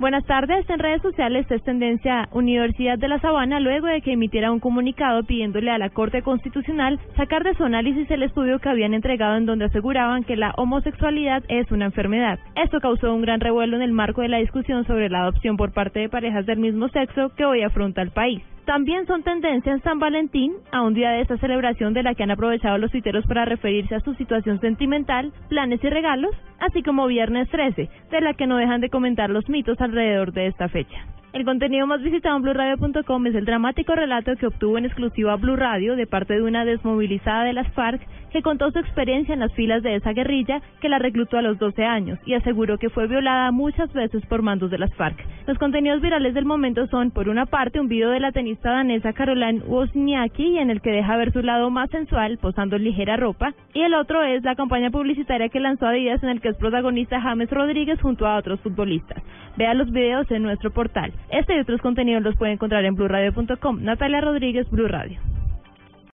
Buenas tardes. En redes sociales es tendencia Universidad de La Sabana luego de que emitiera un comunicado pidiéndole a la Corte Constitucional sacar de su análisis el estudio que habían entregado en donde aseguraban que la homosexualidad es una enfermedad. Esto causó un gran revuelo en el marco de la discusión sobre la adopción por parte de parejas del mismo sexo que hoy afronta el país. También son tendencia en San Valentín, a un día de esta celebración de la que han aprovechado los tuiteros para referirse a su situación sentimental, planes y regalos, así como Viernes 13, de la que no dejan de comentar los mitos alrededor de esta fecha. El contenido más visitado en BluRadio.com es el dramático relato que obtuvo en exclusiva Blue Radio de parte de una desmovilizada de las FARC que contó su experiencia en las filas de esa guerrilla que la reclutó a los 12 años y aseguró que fue violada muchas veces por mandos de las FARC. Los contenidos virales del momento son, por una parte, un video de la tenista danesa Caroline Wozniacki en el que deja ver su lado más sensual posando en ligera ropa, y el otro es la campaña publicitaria que lanzó Adidas en el que es protagonista James Rodríguez junto a otros futbolistas. Vea los videos en nuestro portal. Este y otros contenidos los puede encontrar en blurradio.com. Natalia Rodríguez, Blue Radio.